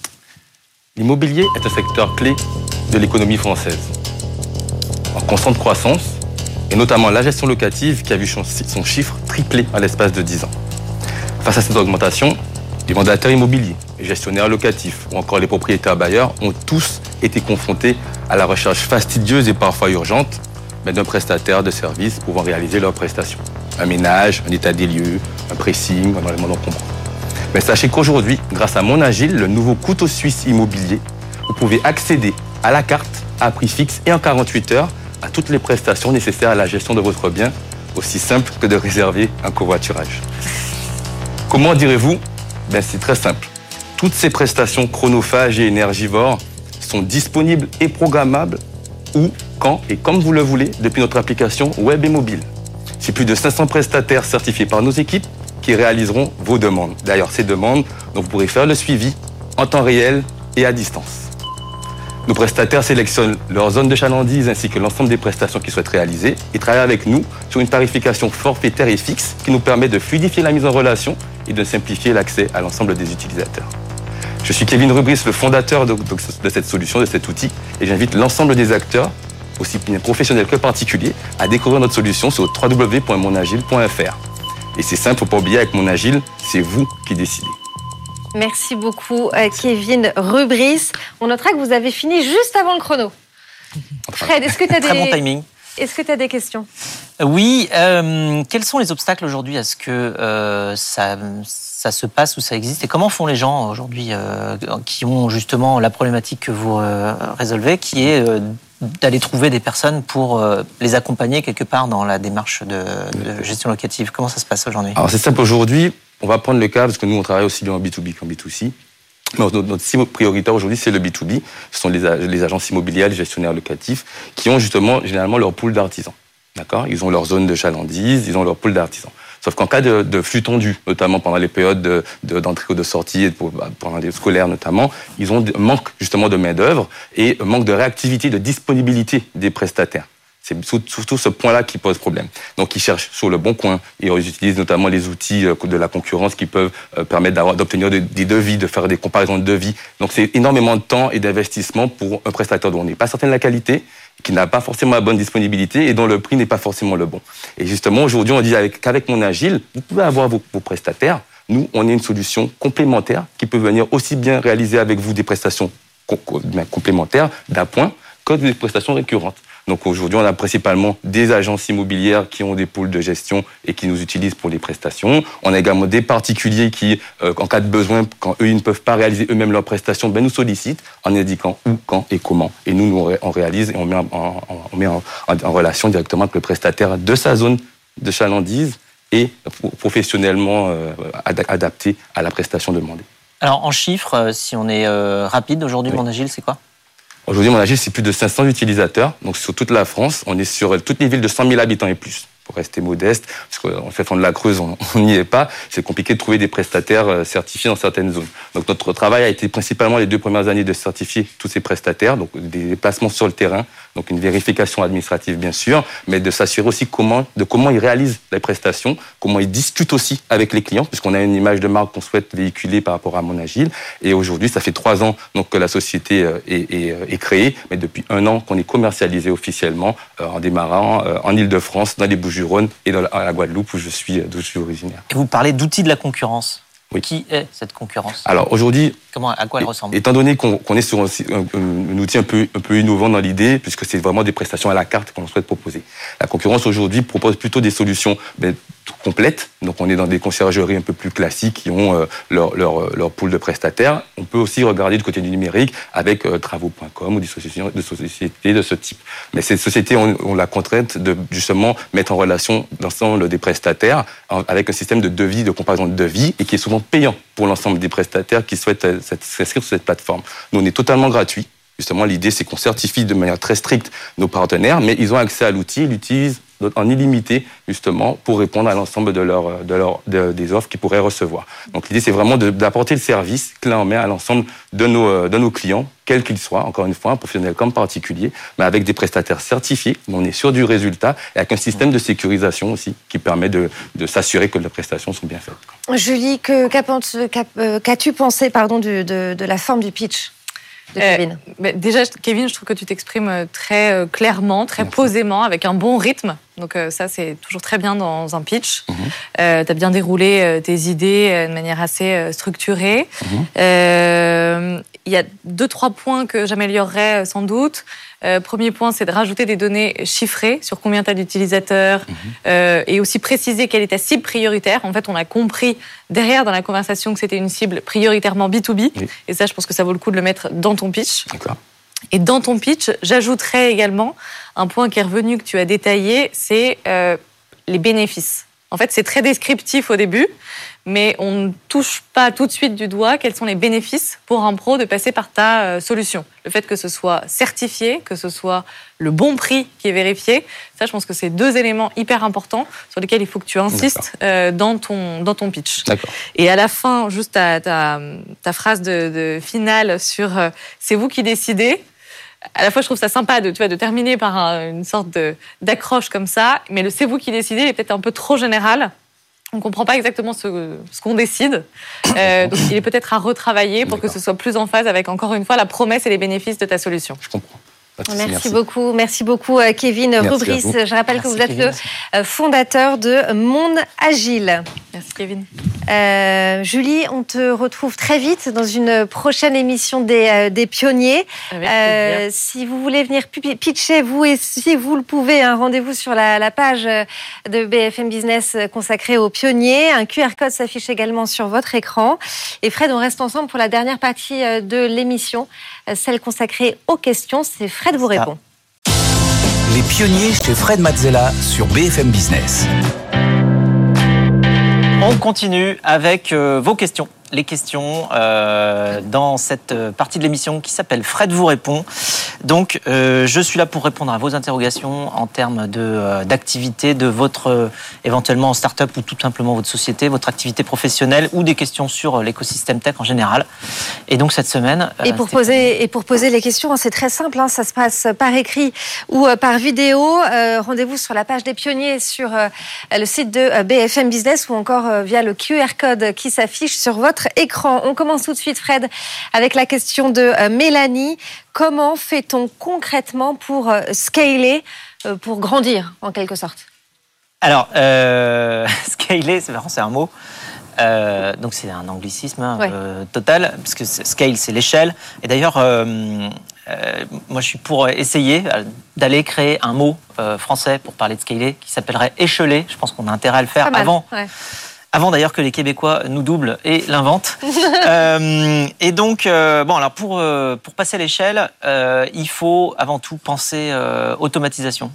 L'immobilier est un secteur clé de l'économie française. En constante croissance, et notamment la gestion locative qui a vu son chiffre tripler à l'espace de 10 ans. Face à cette augmentation, les mandataires immobiliers, les gestionnaires locatifs ou encore les propriétaires bailleurs ont tous été confrontés à la recherche fastidieuse et parfois urgente d'un prestataire de services pouvant réaliser leurs prestations. Un ménage, un état des lieux, un pressing, les modes comprend. Mais sachez qu'aujourd'hui, grâce à Mon Agile, le nouveau couteau suisse immobilier, vous pouvez accéder à la carte à prix fixe et en 48 heures à toutes les prestations nécessaires à la gestion de votre bien, aussi simple que de réserver un covoiturage. Comment direz-vous ben, C'est très simple. Toutes ces prestations chronophages et énergivores sont disponibles et programmables où, quand et comme vous le voulez depuis notre application web et mobile. C'est plus de 500 prestataires certifiés par nos équipes qui réaliseront vos demandes. D'ailleurs, ces demandes, vous pourrez faire le suivi en temps réel et à distance. Nos prestataires sélectionnent leur zone de chalandise ainsi que l'ensemble des prestations qu'ils souhaitent réaliser et travaillent avec nous sur une tarification forfaitaire et fixe qui nous permet de fluidifier la mise en relation et de simplifier l'accès à l'ensemble des utilisateurs. Je suis Kevin Rubris, le fondateur de, cette solution, de cet outil, et j'invite l'ensemble des acteurs, aussi bien professionnels que particuliers, à découvrir notre solution sur www.monagile.fr. Et c'est simple, faut pas oublier, avec Mon Agile, c'est vous qui décidez. Merci beaucoup, euh, Kevin Rubris. On notera que vous avez fini juste avant le chrono. Fred, est-ce que tu as des... Très bon timing. Est-ce que tu as des questions euh, Oui. Euh, quels sont les obstacles aujourd'hui à ce que ça, ça, se passe ou ça existe Et comment font les gens aujourd'hui qui ont justement la problématique que vous résolvez, qui est d'aller trouver des personnes pour les accompagner quelque part dans la démarche de, de gestion locative? Comment ça se passe aujourd'hui? Alors c'est simple aujourd'hui. On va prendre le cas, parce que nous, on travaille aussi bien en B2B qu'en B2C. Notre, notre cible prioritaire aujourd'hui, c'est le B2B. Ce sont les, agences immobilières, les gestionnaires locatifs, qui ont justement généralement leur pool d'artisans. D'accord? Ils ont leur zone de chalandise, ils ont leur pool d'artisans. Sauf qu'en cas de, flux tendu, notamment pendant les périodes d'entrée ou de sortie, bah, pendant les scolaires notamment, ils ont manque justement de main-d'œuvre et manque de réactivité, de disponibilité des prestataires. C'est surtout ce point-là qui pose problème. Donc ils cherchent sur le bon coin et ils utilisent notamment les outils euh, de la concurrence qui peuvent euh, permettre d'obtenir des devis, de faire des comparaisons de devis. Donc c'est énormément de temps et d'investissement pour un prestataire dont on n'est pas certain de la qualité, qui n'a pas forcément la bonne disponibilité et dont le prix n'est pas forcément le bon. Et justement aujourd'hui on dit qu'avec mon agile, vous pouvez avoir vos, prestataires. Nous, on est une solution complémentaire qui peut venir aussi bien réaliser avec vous des prestations complémentaires d'un point que des prestations récurrentes. Donc aujourd'hui, on a principalement des agences immobilières qui ont des pôles de gestion et qui nous utilisent pour les prestations. On a également des particuliers qui, euh, en cas de besoin, quand eux, ils ne peuvent pas réaliser eux-mêmes leurs prestations, ben, nous sollicitent en indiquant où, quand et comment. Et nous, nous on réalise et on met, en, on met en, relation directement avec le prestataire de sa zone de chalandise et professionnellement euh, adapté à la prestation demandée. Alors en chiffres, euh, si on est rapide aujourd'hui, mon agile, c'est quoi? Aujourd'hui, mon agile, c'est plus de 500 utilisateurs. Donc, sur toute la France, on est sur toutes les villes de 100 000 habitants et plus pour rester modeste, parce qu'en fait, fond de la Creuse, on n'y est pas. C'est compliqué de trouver des prestataires euh, certifiés dans certaines zones. Donc, notre travail a été principalement les deux premières années de certifier tous ces prestataires, donc des déplacements sur le terrain, donc une vérification administrative bien sûr, mais de s'assurer aussi comment, de comment ils réalisent les prestations, comment ils discutent aussi avec les clients, puisqu'on a une image de marque qu'on souhaite véhiculer par rapport à Mon Agile. Et aujourd'hui, ça fait trois ans donc que la société euh, euh, est créée, mais depuis un an qu'on est commercialisé officiellement en démarrant en Ile-de-France, dans les Bouches Rhône et dans la, Guadeloupe où je suis, d'où je suis originaire. Et vous parlez d'outils de la concurrence. Oui. Qui est cette concurrence Alors aujourd'hui, comment, à quoi elle ressemble Étant donné qu'on est sur un, outil un peu, un peu innovant dans l'idée, puisque c'est vraiment des prestations à la carte qu'on souhaite proposer. La concurrence aujourd'hui propose plutôt des solutions ben, complètes. Donc on est dans des conciergeries un peu plus classiques qui ont euh, leur, leur, euh, leur, pool de prestataires. On peut aussi regarder du côté du numérique avec euh, travaux.com ou des sociétés, de sociétés de ce type. Mais ces sociétés ont, la contrainte de justement mettre en relation l'ensemble des prestataires avec un système de devis, de comparaison de devis et qui est souvent payant pour l'ensemble des prestataires qui souhaitent s'inscrire sur cette plateforme. Nous, on est totalement gratuit. Justement, l'idée, c'est qu'on certifie de manière très stricte nos partenaires, mais ils ont accès à l'outil, ils l'utilisent en illimité, justement, pour répondre à l'ensemble de, leur, de leur, des offres qu'ils pourraient recevoir. Donc l'idée, c'est vraiment d'apporter le service clé en main à l'ensemble de nos, de nos clients, quels qu'ils soient, encore une fois, professionnels comme particuliers, mais avec des prestataires certifiés, on est sûr du résultat, et avec un système de sécurisation aussi qui permet de, de s'assurer que les prestations sont bien faites. Julie, euh, qu'as-tu pensé pardon, de, de la forme du pitch? Euh, déjà, Kevin, je trouve que tu t'exprimes euh, très euh, clairement, très posément, avec un bon rythme. Donc ça, c'est toujours très bien dans un pitch. Mhm. tu as bien déroulé tes idées de manière assez structurée. Mhm. Il y a deux, trois points que j'améliorerais sans doute. Euh, premier point, c'est de rajouter des données chiffrées sur combien tu as d'utilisateurs mhm. euh, et aussi préciser quelle est ta cible prioritaire. En fait, on a compris derrière dans la conversation que c'était une cible prioritairement B2B. Et ça, je pense que ça vaut le coup de le mettre dans ton pitch. Et dans ton pitch, j'ajouterais également un point qui est revenu que tu as détaillé, c'est euh, les bénéfices. En fait, c'est très descriptif au début, mais on ne touche pas tout de suite du doigt quels sont les bénéfices pour un pro de passer par ta euh, solution. Le fait que ce soit certifié, que ce soit le bon prix qui est vérifié, ça, je pense que c'est deux éléments hyper importants sur lesquels il faut que tu insistes euh, dans, ton, dans ton pitch. Et à la fin, juste ta, ta, ta phrase de, de, finale sur euh, c'est vous qui décidez à la fois, je trouve ça sympa de, tu vois, de terminer par une sorte d'accroche comme ça, mais le c'est vous qui décidez est peut-être un peu trop général on ne comprend pas exactement ce, qu'on décide. Euh, donc il est peut-être à retravailler pour que ce soit plus en phase avec, encore une fois, la promesse et les bénéfices de ta solution. Je comprends. Merci, beaucoup, merci beaucoup euh, Kevin Rubris. Je rappelle que vous êtes le euh, fondateur de Monde Agile. Merci Kevin. Euh, Julie, on te retrouve très vite dans une prochaine émission des, des pionniers. si vous voulez venir pitcher, vous et si vous le pouvez, un rendez-vous sur la, la, page de BFM Business consacrée aux pionniers. Un QR code s'affiche également sur votre écran. Et Fred, on reste ensemble pour la dernière partie de l'émission, celle consacrée aux questions. C'est Fred vous répond. Les pionniers chez Fred Mazzella sur BFM Business. On continue avec euh, vos questions les questions euh, dans cette partie de l'émission qui s'appelle Fred vous répond. Donc, euh, je suis là pour répondre à vos interrogations en termes de euh, d'activité de votre euh, éventuellement start-up ou tout simplement votre société, votre activité professionnelle ou des questions sur l'écosystème tech en général. Et donc cette semaine. Et pour poser et pour poser les questions, hein, c'est très simple. Hein, ça se passe par écrit ou par vidéo. Rendez-vous sur la page des pionniers sur le site de BFM Business ou encore via le QR code qui s'affiche sur votre écran. On commence tout de suite, Fred, avec la question de euh, Mélanie. Comment fait-on concrètement pour euh, scaler, euh, pour grandir en quelque sorte? Alors, scaler, c'est un mot. donc c'est un anglicisme hein, total, parce que scale c'est l'échelle. Et d'ailleurs, moi je suis pour essayer d'aller créer un mot français pour parler de scaler qui s'appellerait écheler. Je pense qu'on a intérêt à le faire avant avant d'ailleurs que les Québécois nous doublent et l'inventent. euh, et donc, euh, bon, alors pour, euh, pour passer à l'échelle, il faut avant tout penser automatisation.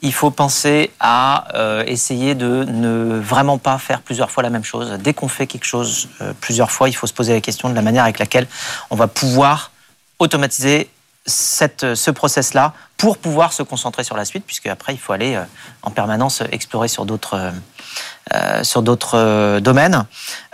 Il faut penser à essayer de ne vraiment pas faire plusieurs fois la même chose. Dès qu'on fait quelque chose plusieurs fois, il faut se poser la question de la manière avec laquelle on va pouvoir automatiser cette, ce process-là pour pouvoir se concentrer sur la suite, puisque après il faut aller en permanence explorer sur d'autres euh, euh, domaines.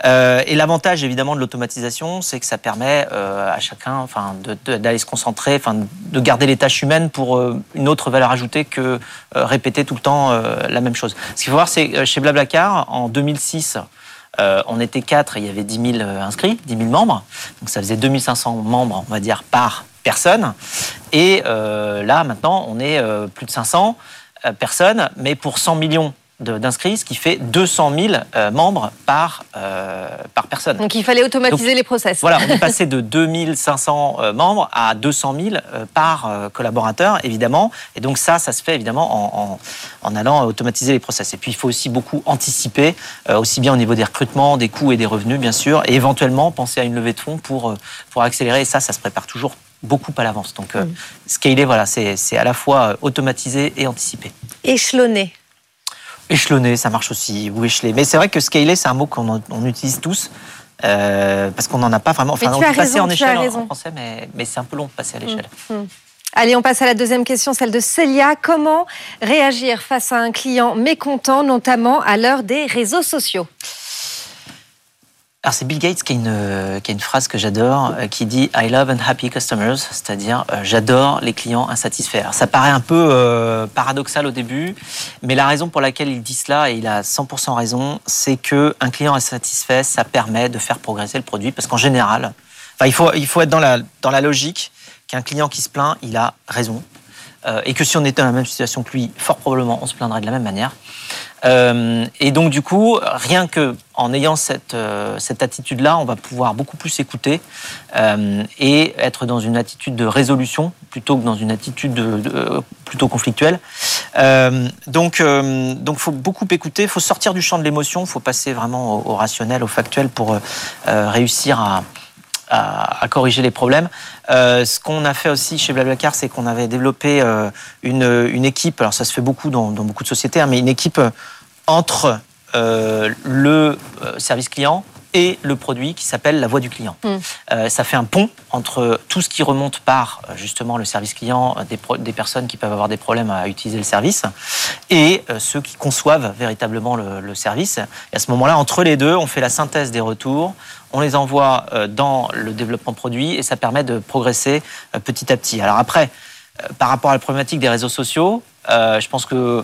Euh, et l'avantage évidemment de l'automatisation, c'est que ça permet à chacun, enfin, d'aller se concentrer, enfin, de garder les tâches humaines pour une autre valeur ajoutée que répéter tout le temps la même chose. Ce qu'il faut voir, c'est chez Blablacar en 2006. on était quatre et il y avait 10 000 inscrits, 10 000 membres. Donc ça faisait 2500 membres, on va dire, par personne. Et là, maintenant, on est plus de 500 personnes, mais pour 100 millions d'inscrits, ce qui fait 200 000 euh, membres par, euh, par personne. Donc il fallait automatiser les process. Voilà, on est passé de 2500 euh, membres à 200 000 par collaborateur, évidemment. Et donc ça, ça se fait évidemment en, en, allant automatiser les process. Et puis il faut aussi beaucoup anticiper, aussi bien au niveau des recrutements, des coûts et des revenus, bien sûr, et éventuellement penser à une levée de fonds pour, pour accélérer. Et ça, ça se prépare toujours beaucoup à l'avance. Donc, mm. scaler, voilà, c'est à la fois automatiser et anticiper. Échelonner. Échelonner, ça marche aussi, ou écheler. Mais c'est vrai que scaler, c'est un mot qu'on utilise tous. Euh, parce qu'on n'en a pas vraiment. Enfin, on peut passer en échelle en, français, mais, mais c'est un peu long de passer à l'échelle. Mmh, mmh. Allez, on passe à la deuxième question, celle de Célia. Comment réagir face à un client mécontent, notamment à l'heure des réseaux sociaux? Alors c'est Bill Gates qui a une, qui a une phrase que j'adore, euh, qui dit I love unhappy customers, c'est-à-dire euh, j'adore les clients insatisfaits. Ça paraît un peu euh, paradoxal au début, mais la raison pour laquelle il dit cela, et il a 100% raison, c'est que un client insatisfait, ça permet de faire progresser le produit, parce qu'en général, il, faut, il faut être dans la, dans la logique qu'un client qui se plaint, il a raison. Et que si on était dans la même situation que lui, fort probablement, on se plaindrait de la même manière. Euh, et donc du coup, rien que en ayant cette, euh, cette attitude-là, on va pouvoir beaucoup plus écouter euh, et être dans une attitude de résolution plutôt que dans une attitude de, plutôt conflictuelle. donc, donc, faut beaucoup écouter. Il faut sortir du champ de l'émotion. Il faut passer vraiment au, rationnel, au factuel pour réussir à, à, corriger les problèmes. Ce qu'on a fait aussi chez Blablacar, c'est qu'on avait développé une, une, équipe, alors ça se fait beaucoup dans, beaucoup de sociétés, hein, mais une équipe entre euh, le euh, service client et le produit qui s'appelle la voix du client. Hmm. Euh, ça fait un pont entre tout ce qui remonte par justement le service client, des, personnes qui peuvent avoir des problèmes à utiliser le service, et ceux qui conçoivent véritablement le, service. Et à ce moment-là, entre les deux, on fait la synthèse des retours, on les envoie dans le développement produit, et ça permet de progresser petit à petit. Alors après, par rapport à la problématique des réseaux sociaux, je pense que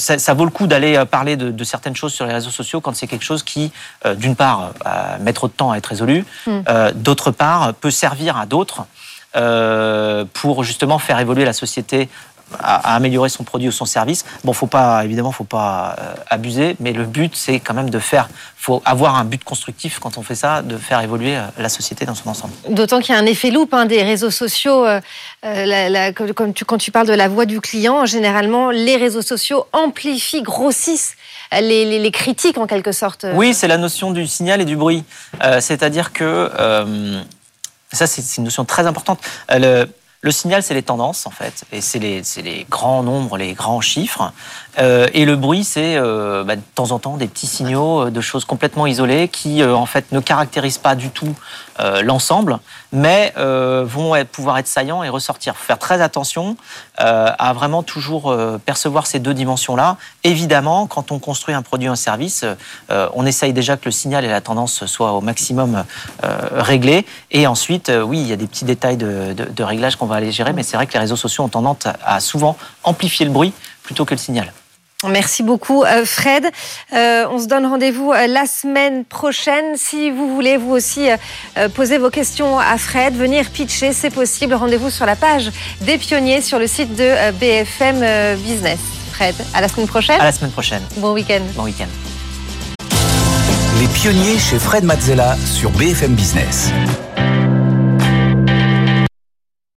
ça, vaut le coup d'aller euh, parler de, certaines choses sur les réseaux sociaux quand c'est quelque chose qui, euh, d'une part, euh, met trop de temps à être résolu, hmm. d'autre part, peut servir à d'autres pour justement faire évoluer la société à, améliorer son produit ou son service. Bon, faut pas, évidemment, faut pas euh, abuser, mais le but, c'est quand même de faire, faut avoir un but constructif quand on fait ça, de faire évoluer euh, la société dans son ensemble. D'autant qu'il y a un effet loupe hein, des réseaux sociaux. Euh, comme tu, quand tu parles de la voix du client, généralement, les réseaux sociaux amplifient, grossissent les, critiques en quelque sorte. Oui, c'est la notion du signal et du bruit. C'est-à-dire que ça, c'est une notion très importante. Le, le signal, c'est les tendances, en fait, et c'est les, grands nombres, les grands chiffres. Euh, et le bruit, c'est euh, bah, de temps en temps des petits signaux euh, de choses complètement isolées qui, en fait, ne caractérisent pas du tout l'ensemble, mais vont pouvoir être saillants et ressortir. Faut faire très attention à vraiment toujours percevoir ces deux dimensions-là. Évidemment, quand on construit un produit ou un service, on essaye déjà que le signal et la tendance soient au maximum réglés. Et ensuite, oui, il y a des petits détails de, de réglage qu'on va aller gérer, mais c'est vrai que les réseaux sociaux ont tendance à souvent amplifier le bruit plutôt que le signal. Merci beaucoup euh, Fred. Euh, on se donne rendez-vous euh, la semaine prochaine. Si vous voulez vous aussi poser vos questions à Fred, venir pitcher, c'est possible. Rendez-vous sur la page des pionniers sur le site de BFM Business. Fred, à la semaine prochaine. À la semaine prochaine. Bon week-end. Bon week-end. Les pionniers chez Fred Mazzella sur BFM Business.